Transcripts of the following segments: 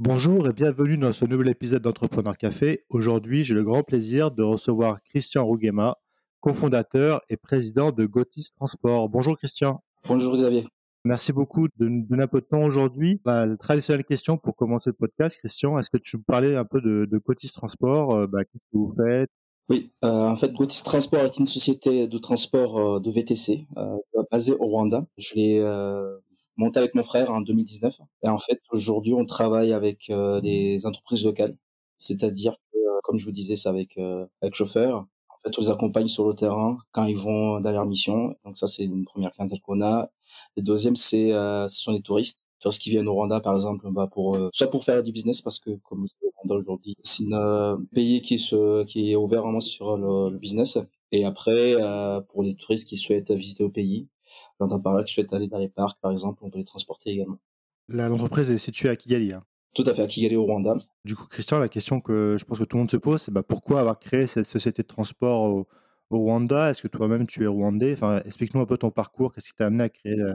Bonjour et bienvenue dans ce nouvel épisode d'Entrepreneur Café. Aujourd'hui, j'ai le grand plaisir de recevoir Christian Rouguema, cofondateur et président de Gotis Transport. Bonjour Christian. Bonjour Xavier. Merci beaucoup de nous donner un peu de temps aujourd'hui. Bah, la traditionnelle question pour commencer le podcast, Christian, est-ce que tu peux parler un peu de, de Gotis Transport euh, bah, Qu'est-ce que vous faites? Oui, euh, en fait, Gotis Transport est une société de transport euh, de VTC basée au Rwanda. Je l'ai monté avec mon frère en 2019. Et en fait, aujourd'hui, on travaille avec des entreprises locales. C'est-à-dire que, comme je vous disais, c'est avec, avec chauffeurs. En fait, on les accompagne sur le terrain quand ils vont dans leur mission. Donc ça, c'est une première clientèle qu'on a. Le deuxième, c'est euh, ce sont les touristes. Touristes qui viennent au Rwanda, par exemple, bah pour euh, soit pour faire du business, parce que comme le Rwanda aujourd'hui, c'est un euh, pays qui se qui est ouvert vraiment sur le, le business. Et après, euh, pour les touristes qui souhaitent visiter au pays, j'entends par là qui souhaitent aller dans les parcs, par exemple, on peut les transporter également. L'entreprise est située à Kigali. Hein. Tout à fait, à Kigali au Rwanda. Du coup, Christian, la question que je pense que tout le monde se pose, c'est bah, pourquoi avoir créé cette société de transport au, au Rwanda? Est-ce que toi-même tu es rwandais? Enfin, Explique-nous un peu ton parcours, qu'est-ce qui t'a amené à créer euh,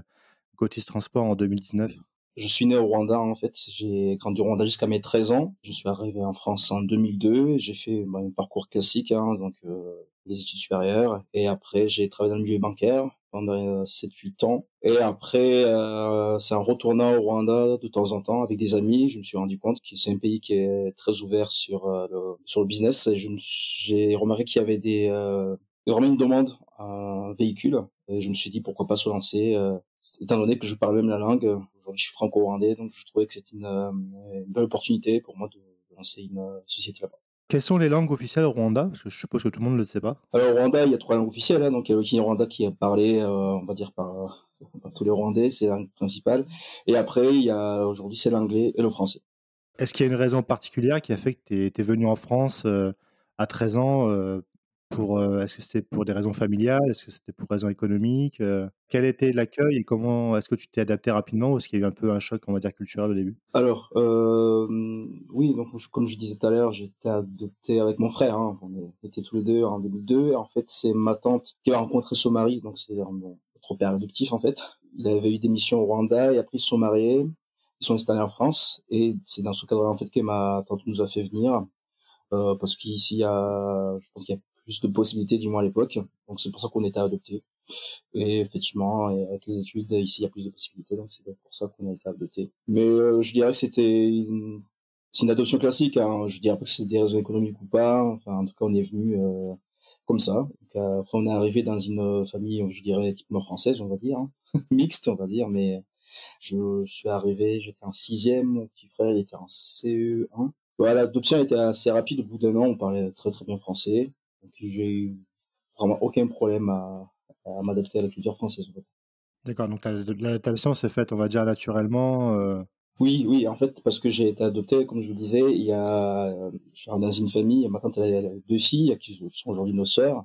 Gotis Transport en 2019 Je suis né au Rwanda en fait, j'ai grandi au Rwanda jusqu'à mes 13 ans. Je suis arrivé en France en 2002, j'ai fait bah, un parcours classique, hein, donc euh, les études supérieures, et après j'ai travaillé dans le milieu bancaire pendant 7-8 ans. Et après, euh, c'est en retournant au Rwanda de temps en temps avec des amis, je me suis rendu compte que c'est un pays qui est très ouvert sur euh, le, sur le business. Et j'ai remarqué qu'il y avait des euh, vraiment une demande à un véhicule. Et je me suis dit pourquoi pas se lancer, euh, étant donné que je parle même la langue. Aujourd'hui, je suis franco-rwandais, donc je trouvais que c'était une, euh, une, belle opportunité pour moi de, lancer une euh, société là-bas. Quelles sont les langues officielles au Rwanda? Parce que je suppose que tout le monde ne le sait pas. Alors au Rwanda, il y a trois langues officielles. Hein, donc il y a le Kinyarwanda qui est parlé, euh, on va dire, par, par, tous les Rwandais, c'est la langue principale. Et après, il y a aujourd'hui, c'est l'anglais et le français. Est-ce qu'il y a une raison particulière qui a fait que tu es, venu en France euh, à 13 ans euh, Est-ce que c'était pour des raisons familiales? Est-ce que c'était pour raisons économiques? Quel était l'accueil et comment est-ce que tu t'es adapté rapidement ou est-ce qu'il y a eu un peu un choc, on va dire, culturel au début? Alors, oui, donc comme je disais tout à l'heure, j'étais adopté avec mon frère. Hein, on était tous les deux en 2002. Et en fait, c'est ma tante qui a rencontré son mari, donc c'est mon trop père adoptif en fait. Il avait eu des missions au Rwanda et après ils se sont. Ils sont installés en France et c'est dans ce cadre en fait que ma tante nous a fait venir parce qu'ici il y a, je pense qu'il y a plus de possibilités, du moins à l'époque. Donc c'est pour ça qu'on était adopté. Et effectivement, avec les études, ici, il y a plus de possibilités, donc c'est pour ça qu'on a été adopté. Mais euh, je dirais que c'était une, une adoption classique. Hein. Je dirais pas que c'est des raisons économiques ou pas. Enfin, en tout cas, on est venu euh, comme ça. Euh, après, on est arrivé dans une famille, je dirais, typiquement française, on va dire, hein. mixte, on va dire. Mais je suis arrivé, j'étais en sixième, mon petit frère, il était en CE1. Voilà, l'adoption était assez rapide. Au bout d'un an, on parlait très très bien français. Donc j'ai eu vraiment aucun problème à, à m'adapter à la culture française. D'accord, donc l'adaptation s'est faite, on va dire, naturellement. Euh... Oui, oui, en fait, parce que j'ai été adopté, comme je vous disais, il y a, je suis dans une famille, ma tante elle a deux filles qui sont aujourd'hui nos sœurs,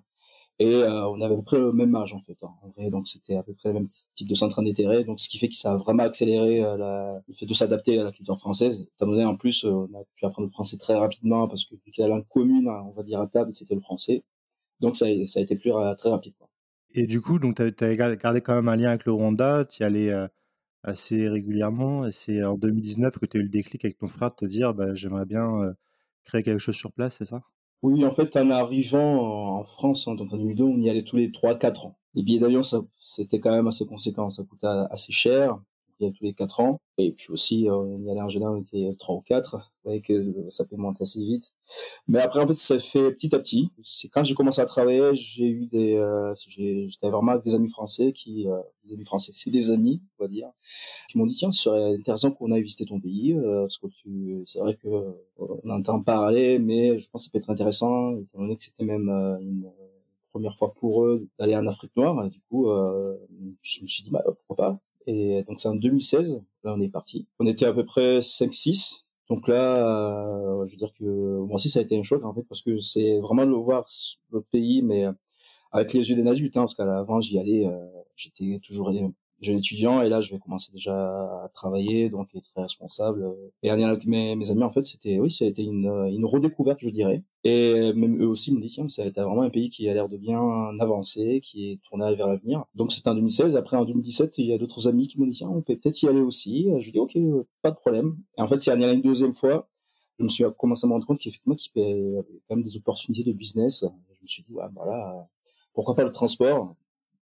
et euh, on avait à peu près le même âge en fait. Hein, donc c'était à peu près le même type de centre d'intérêt, donc ce qui fait que ça a vraiment accéléré euh, le fait de s'adapter à la culture française. Étant donné en plus, euh, on a pu apprendre le français très rapidement parce que vu que la langue commune, on va dire à table, c'était le français. Donc ça, a été plus très rapide. Quoi. Et du coup, donc tu avais gardé quand même un lien avec le Rwanda, tu y allais assez régulièrement, et c'est en 2019 que tu as eu le déclic avec ton frère de te dire bah, j'aimerais bien créer quelque chose sur place, c'est ça? Oui, en fait, en arrivant en France, hein, donc en 2002, on y allait tous les 3-4 ans. Les billets d'avion, c'était quand même assez conséquent, ça coûtait assez cher tous les quatre ans. Et puis aussi, euh, en général, on était trois ou quatre. Vous voyez que ça peut monter assez vite. Mais après, en fait, ça fait petit à petit. C'est quand j'ai commencé à travailler, j'ai eu des, euh, j'étais vraiment avec des amis français qui, euh, des amis français, c'est des amis, on va dire, qui m'ont dit tiens, ce serait intéressant qu'on aille visiter ton pays, euh, parce que tu, c'est vrai que on entend parler, mais je pense que ça peut être intéressant, étant donné que c'était même euh, une première fois pour eux d'aller en Afrique noire. Du coup, euh, je me suis dit bah pourquoi pas? Et donc c'est en 2016, là on est parti. On était à peu près 5-6. Donc là, euh, je veux dire que moi aussi ça a été un choc en fait parce que c'est vraiment de voir le pays, mais avec les yeux d'un adulte, hein, parce qu'à l'avant j'y allais, euh, j'étais toujours jeune étudiant et là je vais commencer déjà à travailler donc être très responsable. Et avec mes, mes amis en fait c'était oui ça a été une, une redécouverte je dirais. Et même eux aussi me disent tiens ça a été vraiment un pays qui a l'air de bien avancer qui est tourné vers l'avenir. Donc c'était en 2016 après en 2017 il y a d'autres amis qui m'ont dit tiens on peut peut-être y aller aussi. Je dis ok pas de problème. Et en fait c'est une deuxième fois je me suis commencé à me rendre compte qu'effectivement qu'il y avait quand même des opportunités de business. Je me suis dit ouais, voilà pourquoi pas le transport?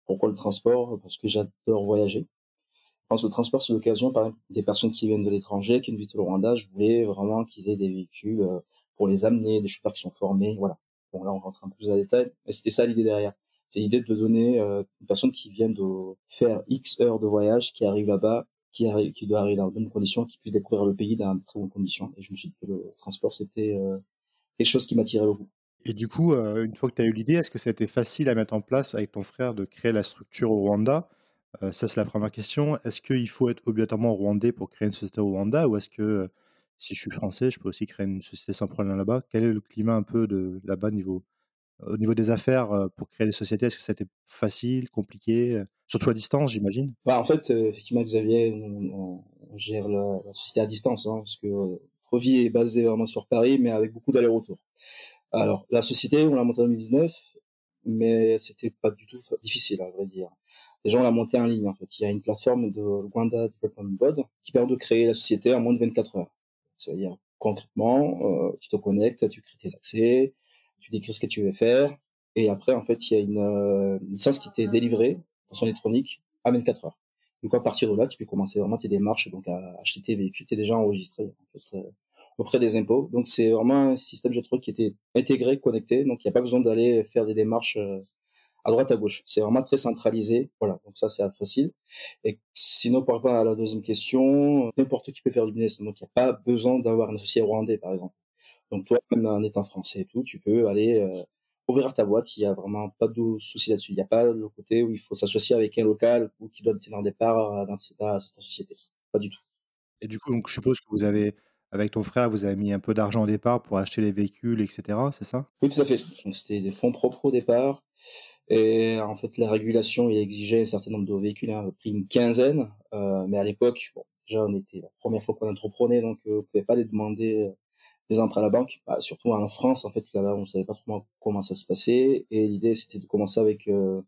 Pourquoi le transport? Parce que j'adore voyager. Je pense que le transport, c'est l'occasion, par exemple, des personnes qui viennent de l'étranger, qui visitent le Rwanda, je voulais vraiment qu'ils aient des véhicules euh, pour les amener, des chauffeurs qui sont formés, voilà. Bon, là, on rentre un peu plus les détails, mais c'était ça l'idée derrière. C'est l'idée de donner euh, une personne qui vient de faire X heures de voyage, qui arrive là-bas, qui, arrive, qui doit arriver dans de bonnes conditions, qui puisse découvrir le pays dans de très bonnes conditions. Et je me suis dit que le transport, c'était euh, quelque chose qui m'attirait beaucoup. Et du coup, heu, une fois que tu as eu l'idée, est-ce que ça a été facile à mettre en place avec ton frère de créer la structure au Rwanda? Heu, ça, c'est la première question. Est-ce qu'il faut être obligatoirement rwandais pour créer une société au Rwanda? Ou est-ce que, heu, si je suis français, je peux aussi créer une société sans problème là-bas? Quel est le climat un peu de là-bas au niveau des affaires, pour créer des sociétés? Est-ce que ça a été facile, compliqué? Surtout à distance, j'imagine? Bah, en fait, effectivement, Xavier, on gère la société à distance, hein, parce que, vie est basée vraiment sur Paris, mais avec beaucoup d'allers-retours. Alors, la société, on l'a montée en 2019, mais c'était pas du tout difficile, à vrai dire. Déjà, on l'a montée en ligne, en fait. Il y a une plateforme de Rwanda Development Board qui permet de créer la société en moins de 24 heures. C'est-à-dire, concrètement, euh, tu te connectes, tu crées tes accès, tu décris ce que tu veux faire, et après, en fait, il y a une, euh, licence qui t'est délivrée de façon électronique à 24 heures. Donc, à partir de là, tu peux commencer vraiment tes démarches, donc à acheter tes véhicules, tu es déjà enregistré, en fait, euh, auprès des impôts. Donc c'est vraiment un système, je trouve, qui était intégré, connecté. Donc il n'y a pas besoin d'aller faire des démarches euh, à droite à gauche. C'est vraiment très centralisé. Voilà, donc ça c'est facile. Et sinon, pour répondre à la deuxième question, n'importe qui peut faire du business. Donc il n'y a pas besoin d'avoir un associé rwandais, par exemple. Donc toi, même en étant français et tout, tu peux aller euh, ouvrir ta boîte. Il n'y a vraiment pas de souci là-dessus. Il n'y a pas le côté où il faut s'associer avec un local ou qui doit tenir des parts dans cette société. Pas du tout. Et du coup, donc je suppose que vous avez avec ton frère, vous avez mis un peu d'argent au départ pour acheter les véhicules et cetera, c'est ça? Oui, tout à fait. C'était des fonds propres au départ et en fait, la régulation, il exigeait un certain nombre de véhicules, hein, pris une quinzaine, heu, mais à l'époque, bon, déjà, on était la première fois qu'on entreprenait, donc heu, on pouvait pas les demander, heu, des emprunts à la banque. Bah, surtout en France, en fait, là-bas, on savait pas trop comment ça se passait et l'idée, c'était de commencer avec, heu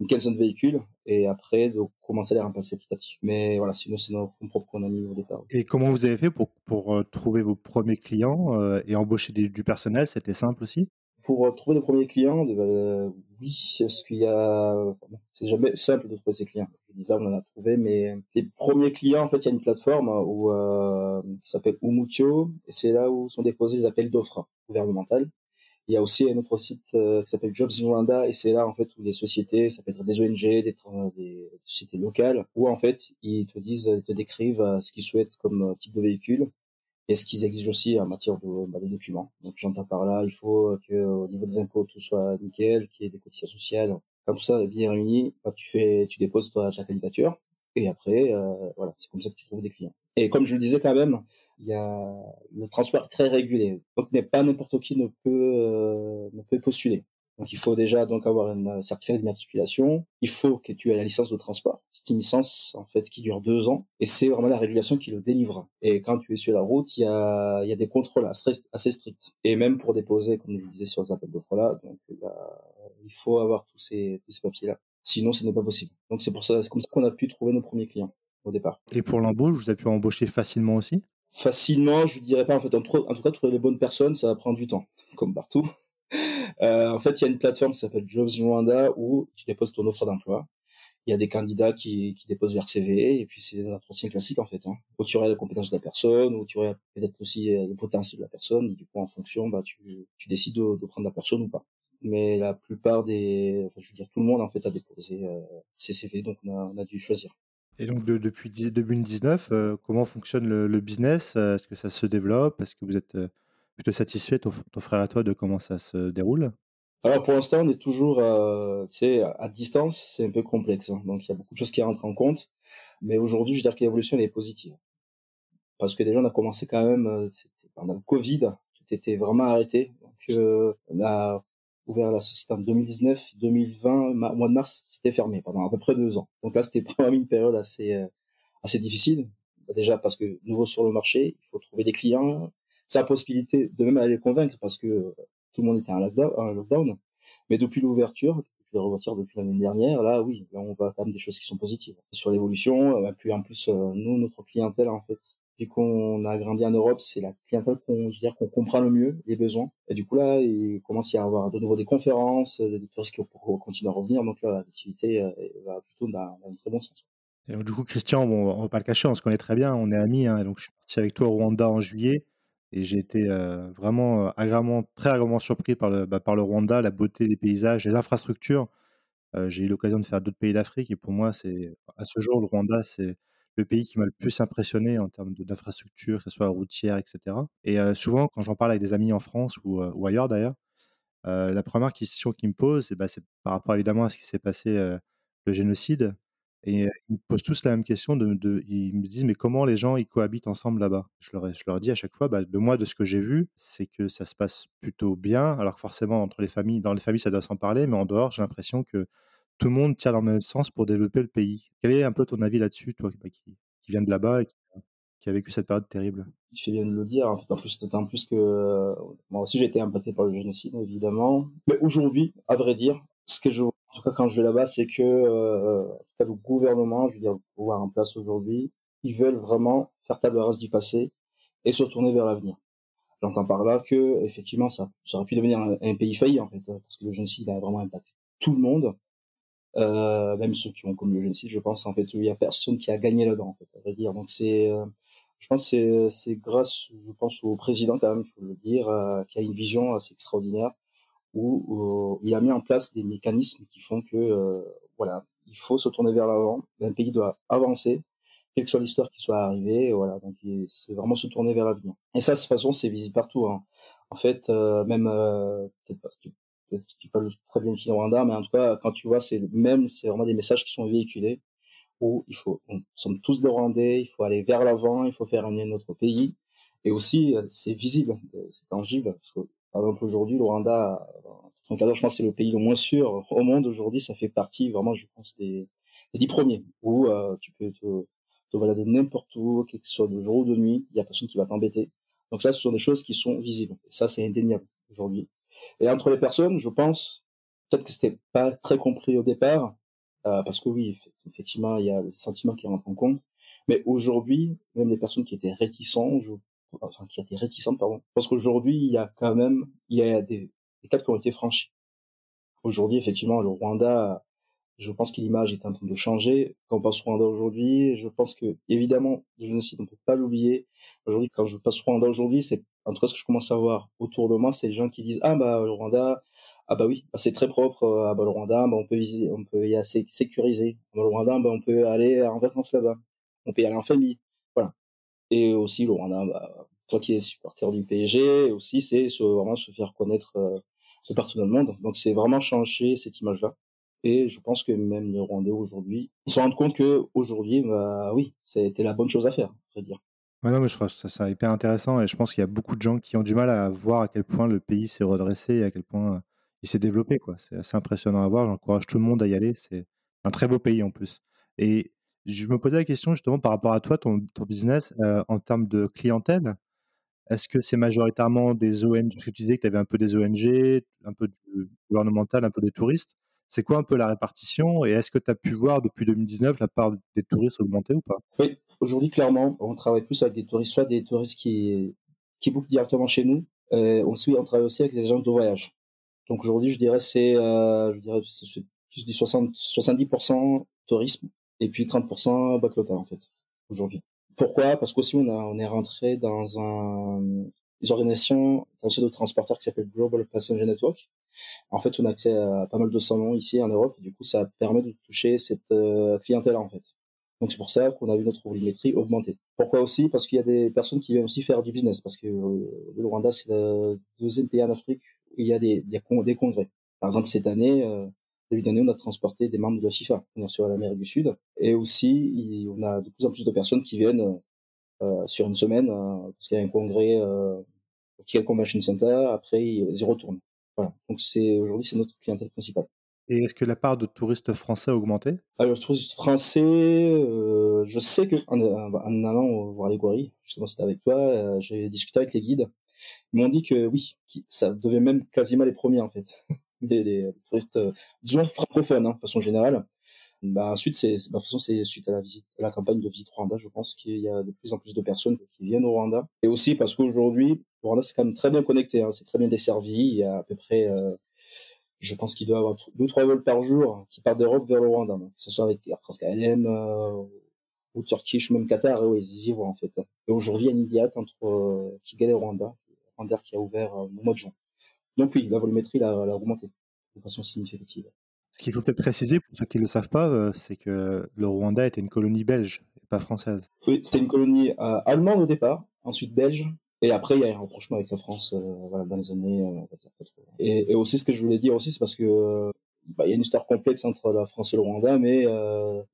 une quinzaine de véhicules et après de commencer à les remplacer petit à petit. Mais voilà, sinon c'est nos fonds propres qu'on a mis au départ. Et comment vous avez fait pour, pour euh, trouver vos premiers clients euh, et embaucher des- du personnel? C'était simple aussi? Pour euh, trouver les premiers clients, oui, parce qu'il y a, enfin, c'est jamais simple de trouver ses clients. Je dis ça, on en a trouvé, mais les premiers clients, en fait, il y a une plateforme où, euh, qui s'appelle Umutio, et c'est là où sont déposés les appels d'offres gouvernementales. Il y a aussi un autre site euh, qui s'appelle Jobs Rwanda et c'est là en fait où les sociétés, ça peut être des ONG, des, sociétés locales, où en fait ils te disent, ils te décrivent euh, ce qu'ils souhaitent comme euh, type de véhicule et ce qu'ils exigent aussi en matière de, bah, de documents. Donc j'entends par là, il faut que au niveau des impôts tout soit nickel, qu'il y ait des cotisations sociales. Quand tout ça est bien réuni, tu fais, tu déposes ta candidature et après euh, voilà, c'est comme ça que tu trouves des clients. Et comme je le disais quand même, il y a le transport très régulé. Donc n'est pas n'importe qui ne peut euh, ne peut postuler. Donc il faut déjà donc avoir un certificat d'immatriculation. Il faut que tu aies la licence de transport. C'est une licence en fait qui dure deux ans et c'est vraiment la régulation qui le délivre. Et quand tu es sur la route, il y a il y a des contrôles assez stricts. Et même pour déposer, comme je le disais sur les appels d'offres là, donc il faut avoir tous ces tous ces papiers là. Sinon, ce n'est pas possible. Donc c'est pour ça, c'est comme ça qu'on a pu trouver nos premiers clients au départ. Et pour l'embauche, vous avez pu embaucher facilement aussi? Facilement, je dirais pas. En fait, en, tout cas, trouver les bonnes personnes, ça va prendre du temps, comme partout. Euh, en fait, il y a une plateforme qui s'appelle Jobs in Rwanda où tu déposes ton offre d'emploi. Il y a des candidats qui, qui déposent leur CV et puis c'est des entretiens classiques en fait. Hein, où tu aurais la compétence de la personne, où tu aurais peut-être aussi le potentiel de la personne. Et du coup, en fonction, bah, tu, tu décides de, de, prendre la personne ou pas. Mais la plupart des, enfin, je veux dire, tout le monde en fait a déposé euh, ses CV, donc on a, on a dû choisir. Et donc de, depuis 2019, euh, comment fonctionne le, le business? Est-ce que ça se développe? Est-ce que vous êtes euh, plutôt satisfait, ton, ton, frère et toi, de comment ça se déroule? Alors pour l'instant, on est toujours euh, à distance, c'est un peu complexe. Hein. donc il y a beaucoup de choses qui rentrent en compte. Mais aujourd'hui, je veux dire que l'évolution est positive. Parce que déjà, on a commencé quand même, pendant le Covid, tout était vraiment arrêté. Donc on a ouvert la société en 2019, 2020, mois de mars, c'était fermé pendant à peu près deux ans. Donc là, c'était vraiment une période assez, euh, assez difficile. Bah, déjà parce que nouveau sur le marché, il faut trouver des clients. C'est la possibilité de même aller les convaincre parce que tout le monde était en lockdown. Mais depuis l'ouverture, depuis la réouverture depuis l'année dernière, là, oui, là, on voit quand même des choses qui sont positives sur l'évolution. Euh, puis en plus, euh, nous, notre clientèle, en fait, vu qu'on a grandi en Europe, c'est la clientèle qu'on, dire, qu'on comprend le mieux les besoins. Et du coup là, il commence à y avoir de nouveau des conférences, des touristes qui continuent à revenir. Donc là, l'activité euh, va plutôt dans, un très bon sens. Et du coup, Christian, bon, on va pas le cacher, on se connaît très bien, on est amis. Hein, donc je suis parti avec toi au Rwanda en juillet. Et j'ai été euh, vraiment euh, agréablement, très agréablement surpris par le, bah, par le Rwanda, la beauté des paysages, les infrastructures. j'ai eu l'occasion de faire d'autres pays d'Afrique et pour moi, c'est à ce jour, le Rwanda, c'est le pays qui m'a le plus impressionné en termes d'infrastructure, que ce soit routière, etc. Et souvent, quand j'en parle avec des amis en France ou, ailleurs d'ailleurs, la première question qu'ils me posent, bah, c'est par rapport évidemment à ce qui s'est passé, le génocide. Et ils me posent tous la même question. Ils me disent mais comment les gens ils cohabitent ensemble là-bas? Je leur, je leur dis à chaque fois, bah, de moi de ce que j'ai vu, c'est que ça se passe plutôt bien. Alors que forcément entre les familles, dans les familles ça doit s'en parler, mais en dehors j'ai l'impression que tout le monde tire dans le même sens pour développer le pays. Quel est un peu ton avis là-dessus, toi bah, qui, qui viens de là-bas et qui, a vécu cette période terrible? Tu fais bien de le dire. En fait, en plus, plus que moi aussi j'ai été impacté par le génocide, évidemment. Mais aujourd'hui, à vrai dire, ce que je vois, en tout cas quand je vais là-bas, c'est que euh, le gouvernement, je veux dire, le pouvoir en place aujourd'hui, ils veulent vraiment faire table rase du passé et se tourner vers l'avenir. J'entends par là que effectivement ça, aurait pu devenir un, pays failli en fait, parce que le génocide a vraiment impacté tout le monde euh, même ceux qui ont commis le génocide, je pense en fait il y a personne qui a gagné là-dedans en fait, à vrai dire. Donc c'est, euh, je pense c'est c'est grâce, je pense au président quand même, il faut le dire, euh, qui a une vision assez extraordinaire où, où, il a mis en place des mécanismes qui font que euh, voilà, il faut se tourner vers l'avant. Un pays doit avancer, quelle que soit l'histoire qui soit arrivée. Voilà, donc c'est vraiment se tourner vers l'avenir. Et ça, de toute façon, c'est visible partout. Hein. En fait, même peut-être parce tu parles très bien du Rwanda, mais en tout cas, quand tu vois, c'est même, c'est vraiment des messages qui sont véhiculés où il faut, on sommes tous des Rwandais, il faut aller vers l'avant, il faut faire un notre pays. Et aussi, euh, c'est visible, euh, c'est tangible, parce que, par exemple, aujourd'hui, le Rwanda, en cas, je pense c'est le pays le moins sûr au monde aujourd'hui, ça fait partie, vraiment, je pense, des, des dix premiers, où euh, tu peux te, te balader n'importe où, que ce soit de jour ou de nuit, il y a personne qui va t'embêter. Donc ça, ce sont des choses qui sont visibles. Et ça, c'est indéniable aujourd'hui. Et entre les personnes, je pense, peut-être que c'était pas très compris au départ, euh, parce que oui, effectivement, il y a le sentiment qui rentre en compte. Mais aujourd'hui, même les personnes qui étaient réticentes, je, enfin qui étaient réticentes, pardon, parce qu'aujourd'hui, il y a quand même, il y a des, des qui ont été franchis. Aujourd'hui, effectivement, le Rwanda je pense que l'image est en train de changer. Quand on passe au Rwanda aujourd'hui, je pense que, évidemment, le génocide, on peut pas l'oublier. Aujourd'hui, quand je passe au Rwanda aujourd'hui, c'est, en tout cas, ce que je commence à voir autour de moi, c'est les gens qui disent, ah, bah, le Rwanda, ah, bah oui, bah, c'est très propre, ah, bah, le Rwanda, bah, on peut visiter, on peut y aller sécuriser. Bah, le Rwanda, bah, on peut aller en vacances là-bas. On peut y aller en famille. Voilà. Et aussi, le Rwanda, bah, toi qui es supporter du PSG, aussi, c'est vraiment se faire connaître, euh, partout dans le monde. Donc, c'est vraiment changer cette image-là. Et je pense que même les Rwandais aujourd'hui, ils se rendent compte que aujourd'hui, bah, oui, c'était la bonne chose à faire, à dire. Ouais, non, mais je trouve ça, ça hyper intéressant et je pense qu'il y a beaucoup de gens qui ont du mal à voir à quel point le pays s'est redressé et à quel point euh, il s'est développé. C'est assez impressionnant à voir. J'encourage tout le monde à y aller. C'est un très beau pays en plus. Et je me posais la question justement par rapport à toi, ton, ton business, euh, en termes de clientèle. Est-ce que c'est majoritairement des ONG Parce que tu disais que tu avais un peu des ONG, un peu du gouvernemental, un peu des touristes. C'est quoi un peu la répartition et est-ce que tu as pu voir depuis 2019 la part des touristes augmenter ou pas? Oui, aujourd'hui, clairement, on travaille plus avec des touristes, soit des touristes qui, qui bookent directement chez nous. Euh, ensuite, on travaille aussi avec les agences de voyage. Donc aujourd'hui, je dirais c'est euh, je dirais c'est plus du 60, 70% tourisme et puis 30% bac local en fait aujourd'hui. Pourquoi? Parce qu'aussi on a on est rentré dans un une organisation de transporteurs qui s'appelle Global Passenger Network en fait, on a accès à pas mal de salons ici en Europe. du coup, ça permet de toucher cette euh, clientèle en fait. Donc c'est pour ça qu'on a vu notre volumétrie augmenter. Pourquoi aussi? Parce qu'il y a des personnes qui viennent aussi faire du business. Parce que euh, le Rwanda, c'est le deuxième pays en Afrique où il y a des, des congrès. Par exemple, cette année, euh, début d'année, on a transporté des membres de la FIFA sur l'Amérique du Sud. Et aussi, on a de plus en plus de personnes qui viennent euh, sur une semaine parce qu'il y a un congrès qui est le Convention Center. Après, ils y retournent. Voilà. Donc c'est aujourd'hui c'est notre clientèle principale. Et est-ce que la part de touristes français a augmenté? Alors, touristes français, euh, je sais que en, allant voir les Guaris, justement c'était avec toi, euh, j'ai discuté avec les guides. Ils m'ont dit que oui, ça devait même quasiment les premiers en fait, les, touristes, euh, disons francophones hein, de façon générale. Bah, ensuite, c'est, bah, de façon, c'est suite à la visite, à la campagne de visite Rwanda, je pense qu'il y a de plus en plus de personnes qui viennent au Rwanda. Et aussi parce qu'aujourd'hui, le Rwanda, c'est quand même très bien connecté, hein, c'est très bien desservi. Il y a à peu près, je pense qu'il doit y avoir deux, trois vols par jour qui partent d'Europe vers le Rwanda. Que ce soit avec Air France KLM, euh, ou Turkish, même Qatar, oui, ils y vont, en fait. Et aujourd'hui, il y a une Idiat entre euh, Kigali et Rwanda, Rwanda qui a ouvert euh, au mois de juin. Donc oui, la volumétrie, elle a augmenté de façon significative. Ce qu'il faut peut-être préciser, pour ceux qui ne le savent pas, euh, c'est que le Rwanda était une colonie belge, et pas française. Oui, c'était une colonie euh, allemande au départ, ensuite belge, et après il y a un rapprochement avec la France euh, voilà, dans les années 80. Et, et, aussi, ce que je voulais dire aussi, c'est parce que bah, il y a une histoire complexe entre la France et le Rwanda, mais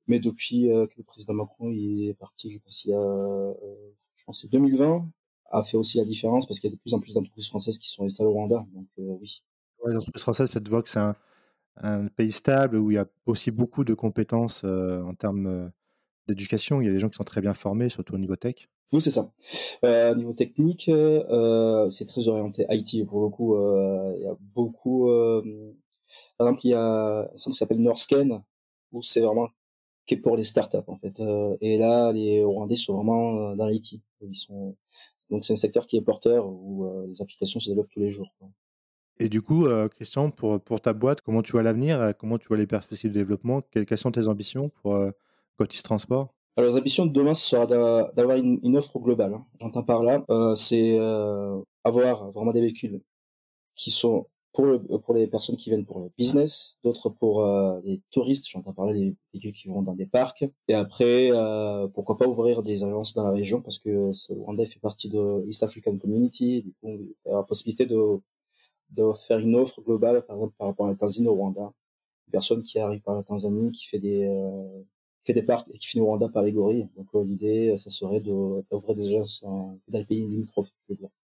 mais depuis que le président Macron il est parti, je pense il y a, je pense c'est 2020, a fait aussi la différence parce qu'il y a de plus en plus d'entreprises françaises qui sont installées au Rwanda. Donc oui. Les entreprises françaises, faites voir que c'est un un pays stable où il y a aussi beaucoup de compétences en termes d'éducation. Il y a des gens qui sont très bien formés, surtout au niveau tech. Oui, c'est ça. Euh, au niveau technique, euh, c'est très orienté IT. Pour le coup, euh, il y a beaucoup. par exemple, il y a un centre qui s'appelle Norscan, où c'est vraiment qui est pour les startups en fait. et là, les Rwandais sont vraiment dans l'IT. Ils sont donc c'est un secteur qui est porteur où les applications se développent tous les jours. Et du coup, euh, Christian, pour, pour ta boîte, comment tu vois l'avenir euh, Comment tu vois les perspectives de développement quelles, sont tes ambitions pour euh, Transport Alors, les ambitions de demain, ce sera d'avoir une, offre globale. Hein. J'entends par là, c'est avoir vraiment des véhicules qui sont pour, pour les personnes qui viennent pour le business, d'autres pour les touristes, j'entends parler des véhicules qui vont dans des parcs, et après, pourquoi pas ouvrir des agences dans la région, parce que Rwanda fait partie de East African Community, du il y a la possibilité de de faire une offre globale, par exemple, par rapport à la Tanzanie au Rwanda. Une personne qui arrive par la Tanzanie, qui fait des, euh, fait des parcs et qui finit au Rwanda par les gorilles. Donc, euh, l'idée, ça serait d'ouvrir des agences dans les pays limitrophes,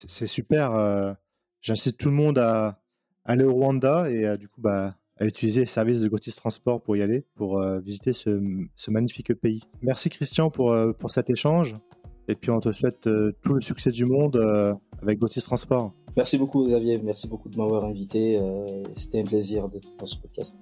C'est super. Euh, j'incite tout le monde à aller au Rwanda et du coup, bah, à utiliser les services de Gotis Transport pour y aller, pour visiter ce, ce, magnifique pays. Merci Christian pour, pour cet échange. Et puis on te souhaite tout le succès du monde avec Gotis Transport. Merci beaucoup Xavier, merci beaucoup de m'avoir invité. Euh, c'était un plaisir d'être dans ce podcast.